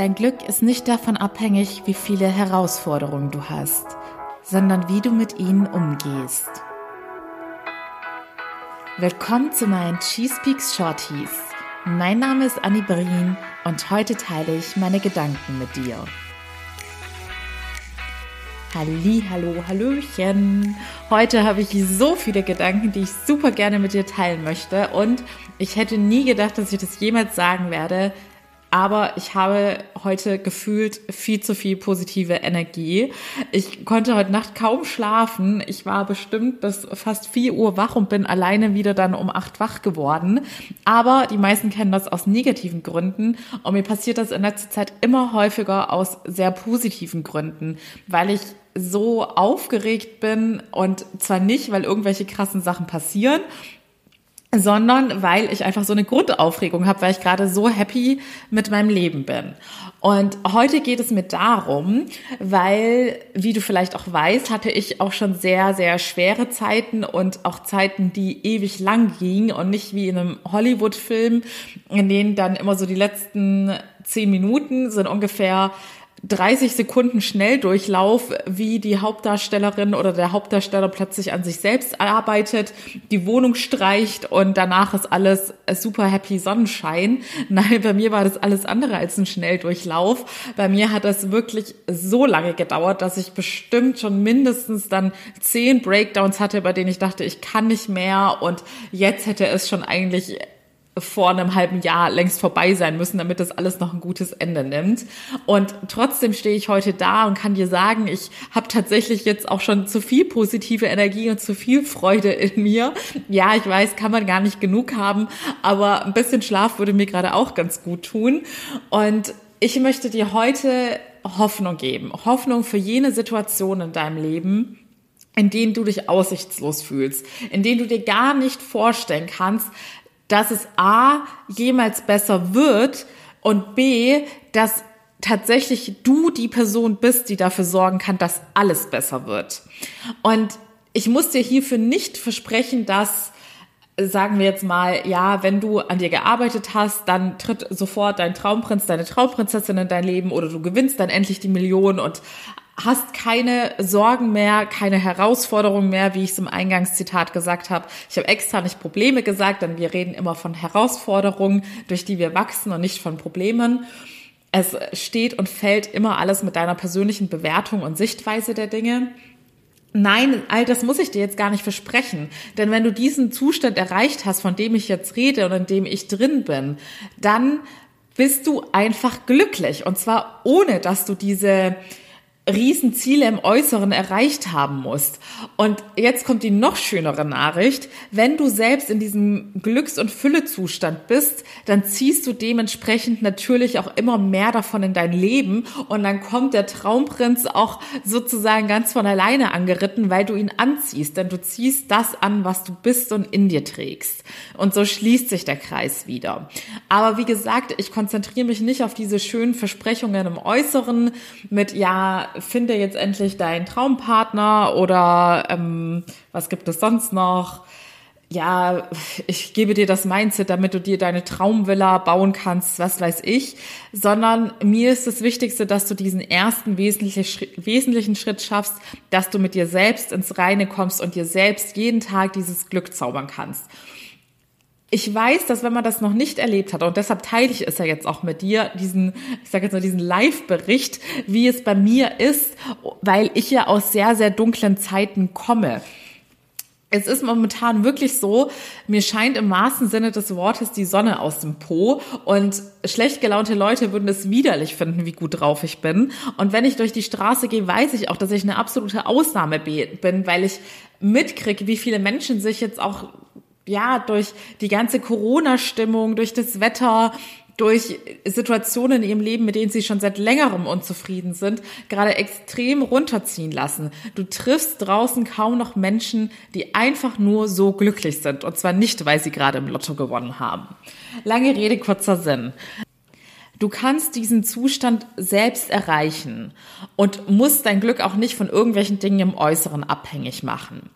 Dein Glück ist nicht davon abhängig, wie viele Herausforderungen du hast, sondern wie du mit ihnen umgehst. Willkommen zu meinen Cheese Peaks Shorties. Mein Name ist Annie Brien und heute teile ich meine Gedanken mit dir. Halli, hallo, hallöchen. Heute habe ich so viele Gedanken, die ich super gerne mit dir teilen möchte und ich hätte nie gedacht, dass ich das jemals sagen werde, aber ich habe heute gefühlt viel zu viel positive Energie. Ich konnte heute Nacht kaum schlafen. Ich war bestimmt bis fast vier Uhr wach und bin alleine wieder dann um acht wach geworden. Aber die meisten kennen das aus negativen Gründen und mir passiert das in letzter Zeit immer häufiger aus sehr positiven Gründen, weil ich so aufgeregt bin und zwar nicht, weil irgendwelche krassen Sachen passieren, sondern weil ich einfach so eine Grundaufregung habe, weil ich gerade so happy mit meinem Leben bin. Und heute geht es mir darum, weil, wie du vielleicht auch weißt, hatte ich auch schon sehr, sehr schwere Zeiten und auch Zeiten, die ewig lang gingen und nicht wie in einem Hollywood-Film, in denen dann immer so die letzten zehn Minuten sind ungefähr 30 Sekunden Schnelldurchlauf, wie die Hauptdarstellerin oder der Hauptdarsteller plötzlich an sich selbst arbeitet, die Wohnung streicht und danach ist alles super happy Sonnenschein. Nein, bei mir war das alles andere als ein Schnelldurchlauf. Bei mir hat das wirklich so lange gedauert, dass ich bestimmt schon mindestens dann zehn Breakdowns hatte, bei denen ich dachte, ich kann nicht mehr und jetzt hätte es schon eigentlich vor einem halben Jahr längst vorbei sein müssen, damit das alles noch ein gutes Ende nimmt. Und trotzdem stehe ich heute da und kann dir sagen, ich habe tatsächlich jetzt auch schon zu viel positive Energie und zu viel Freude in mir. Ja, ich weiß, kann man gar nicht genug haben, aber ein bisschen Schlaf würde mir gerade auch ganz gut tun. Und ich möchte dir heute Hoffnung geben. Hoffnung für jene Situation in deinem Leben, in denen du dich aussichtslos fühlst, in denen du dir gar nicht vorstellen kannst, dass es A jemals besser wird und B, dass tatsächlich du die Person bist, die dafür sorgen kann, dass alles besser wird. Und ich muss dir hierfür nicht versprechen, dass sagen wir jetzt mal, ja, wenn du an dir gearbeitet hast, dann tritt sofort dein Traumprinz, deine Traumprinzessin in dein Leben oder du gewinnst dann endlich die Million und hast keine Sorgen mehr, keine Herausforderungen mehr, wie ich es im Eingangszitat gesagt habe. Ich habe extra nicht Probleme gesagt, denn wir reden immer von Herausforderungen, durch die wir wachsen und nicht von Problemen. Es steht und fällt immer alles mit deiner persönlichen Bewertung und Sichtweise der Dinge. Nein, all das muss ich dir jetzt gar nicht versprechen. Denn wenn du diesen Zustand erreicht hast, von dem ich jetzt rede und in dem ich drin bin, dann bist du einfach glücklich. Und zwar ohne, dass du diese Riesenziele im Äußeren erreicht haben musst. Und jetzt kommt die noch schönere Nachricht. Wenn du selbst in diesem Glücks- und Füllezustand bist, dann ziehst du dementsprechend natürlich auch immer mehr davon in dein Leben und dann kommt der Traumprinz auch sozusagen ganz von alleine angeritten, weil du ihn anziehst, denn du ziehst das an, was du bist und in dir trägst. Und so schließt sich der Kreis wieder. Aber wie gesagt, ich konzentriere mich nicht auf diese schönen Versprechungen im Äußeren mit, ja, finde jetzt endlich deinen Traumpartner oder ähm, was gibt es sonst noch? Ja, ich gebe dir das Mindset, damit du dir deine Traumvilla bauen kannst, was weiß ich, sondern mir ist das Wichtigste, dass du diesen ersten wesentlichen Schritt schaffst, dass du mit dir selbst ins Reine kommst und dir selbst jeden Tag dieses Glück zaubern kannst ich weiß, dass wenn man das noch nicht erlebt hat, und deshalb teile ich es ja jetzt auch mit dir, diesen, ich sage jetzt mal, diesen Live-Bericht, wie es bei mir ist, weil ich ja aus sehr, sehr dunklen Zeiten komme. Es ist momentan wirklich so, mir scheint im wahrsten Sinne des Wortes die Sonne aus dem Po und schlecht gelaunte Leute würden es widerlich finden, wie gut drauf ich bin. Und wenn ich durch die Straße gehe, weiß ich auch, dass ich eine absolute Ausnahme bin, weil ich mitkriege, wie viele Menschen sich jetzt auch ja, durch die ganze Corona-Stimmung, durch das Wetter, durch Situationen in ihrem Leben, mit denen sie schon seit längerem unzufrieden sind, gerade extrem runterziehen lassen. Du triffst draußen kaum noch Menschen, die einfach nur so glücklich sind. Und zwar nicht, weil sie gerade im Lotto gewonnen haben. Lange Rede, kurzer Sinn. Du kannst diesen Zustand selbst erreichen und musst dein Glück auch nicht von irgendwelchen Dingen im Äußeren abhängig machen.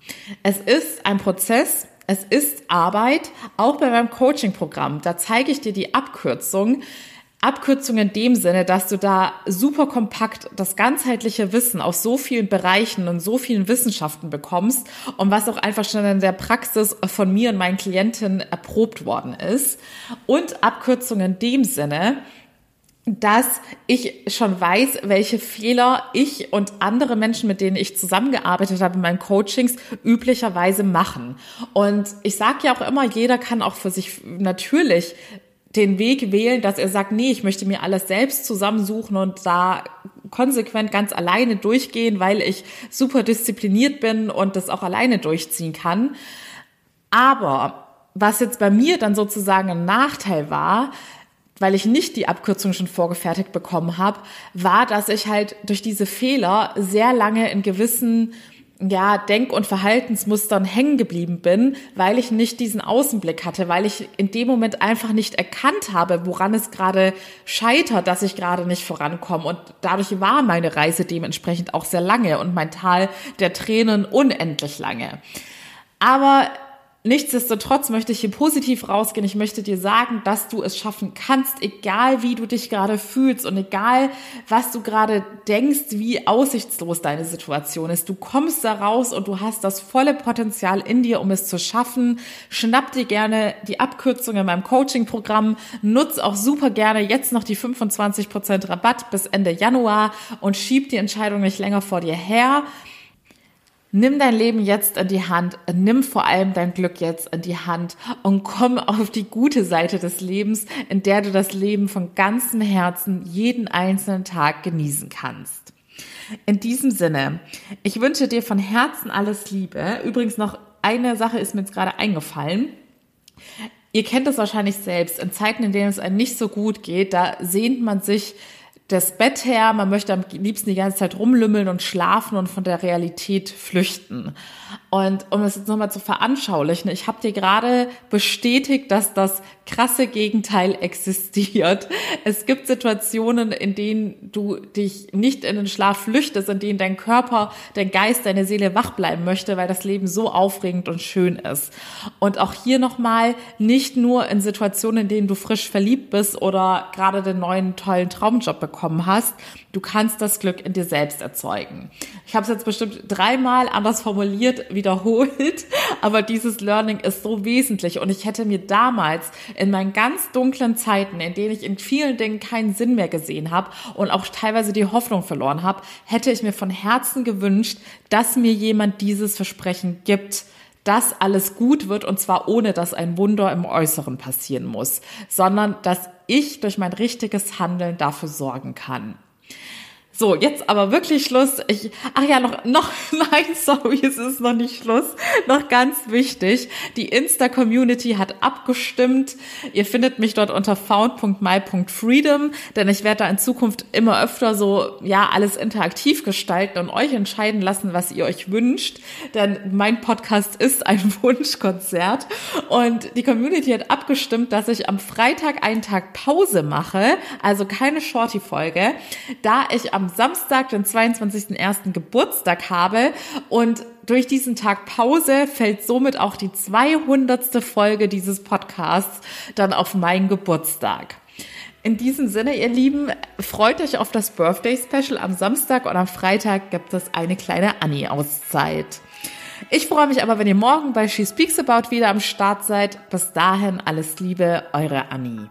Es ist ein Prozess, es ist Arbeit, auch bei meinem Coaching-Programm. Da zeige ich dir die Abkürzung. Abkürzung in dem Sinne, dass du da super kompakt das ganzheitliche Wissen aus so vielen Bereichen und so vielen Wissenschaften bekommst und was auch einfach schon in der Praxis von mir und meinen Klienten erprobt worden ist. Und Abkürzung in dem Sinne, dass ich schon weiß, welche Fehler ich und andere Menschen, mit denen ich zusammengearbeitet habe in meinen Coachings, üblicherweise machen. Und ich sage ja auch immer, jeder kann auch für sich natürlich den Weg wählen, dass er sagt, nee, ich möchte mir alles selbst zusammensuchen und da konsequent ganz alleine durchgehen, weil ich super diszipliniert bin und das auch alleine durchziehen kann. Aber was jetzt bei mir dann sozusagen ein Nachteil war, weil ich nicht die Abkürzung schon vorgefertigt bekommen habe, war, dass ich halt durch diese Fehler sehr lange in gewissen ja, Denk- und Verhaltensmustern hängen geblieben bin, weil ich nicht diesen Außenblick hatte, weil ich in dem Moment einfach nicht erkannt habe, woran es gerade scheitert, dass ich gerade nicht vorankomme. Und dadurch war meine Reise dementsprechend auch sehr lange und mein Tal der Tränen unendlich lange. Aber Nichtsdestotrotz möchte ich hier positiv rausgehen. Ich möchte dir sagen, dass du es schaffen kannst, egal wie du dich gerade fühlst und egal was du gerade denkst, wie aussichtslos deine Situation ist. Du kommst da raus und du hast das volle Potenzial in dir, um es zu schaffen. Schnapp dir gerne die Abkürzung in meinem Coaching-Programm. Nutz auch super gerne jetzt noch die 25% Rabatt bis Ende Januar und schieb die Entscheidung nicht länger vor dir her. Nimm dein Leben jetzt in die Hand, nimm vor allem dein Glück jetzt in die Hand und komm auf die gute Seite des Lebens, in der du das Leben von ganzem Herzen jeden einzelnen Tag genießen kannst. In diesem Sinne, ich wünsche dir von Herzen alles Liebe. Übrigens noch eine Sache ist mir jetzt gerade eingefallen. Ihr kennt es wahrscheinlich selbst. In Zeiten, in denen es einem nicht so gut geht, da sehnt man sich das Bett her, man möchte am liebsten die ganze Zeit rumlümmeln und schlafen und von der Realität flüchten. Und um das jetzt nochmal zu veranschaulichen, ich habe dir gerade bestätigt, dass das krasse Gegenteil existiert. Es gibt Situationen, in denen du dich nicht in den Schlaf flüchtest, in denen dein Körper, dein Geist, deine Seele wach bleiben möchte, weil das Leben so aufregend und schön ist. Und auch hier nochmal, nicht nur in Situationen, in denen du frisch verliebt bist oder gerade den neuen tollen Traumjob bekommen hast, du kannst das Glück in dir selbst erzeugen. Ich habe es jetzt bestimmt dreimal anders formuliert, wiederholt, aber dieses Learning ist so wesentlich und ich hätte mir damals in meinen ganz dunklen Zeiten, in denen ich in vielen Dingen keinen Sinn mehr gesehen habe und auch teilweise die Hoffnung verloren habe, hätte ich mir von Herzen gewünscht, dass mir jemand dieses Versprechen gibt, dass alles gut wird und zwar ohne, dass ein Wunder im Äußeren passieren muss, sondern dass ich durch mein richtiges Handeln dafür sorgen kann. So, jetzt aber wirklich Schluss. Ich, ach ja, noch, noch, nein, sorry, es ist noch nicht Schluss. Noch ganz wichtig. Die Insta-Community hat abgestimmt. Ihr findet mich dort unter found.my.freedom, denn ich werde da in Zukunft immer öfter so, ja, alles interaktiv gestalten und euch entscheiden lassen, was ihr euch wünscht. Denn mein Podcast ist ein Wunschkonzert. Und die Community hat abgestimmt, dass ich am Freitag einen Tag Pause mache, also keine Shorty-Folge, da ich am am Samstag, den 22.01. Geburtstag habe und durch diesen Tag Pause fällt somit auch die 200. Folge dieses Podcasts dann auf meinen Geburtstag. In diesem Sinne, ihr Lieben, freut euch auf das Birthday Special am Samstag und am Freitag gibt es eine kleine Annie-Auszeit. Ich freue mich aber, wenn ihr morgen bei She Speaks About wieder am Start seid. Bis dahin alles Liebe, eure Annie.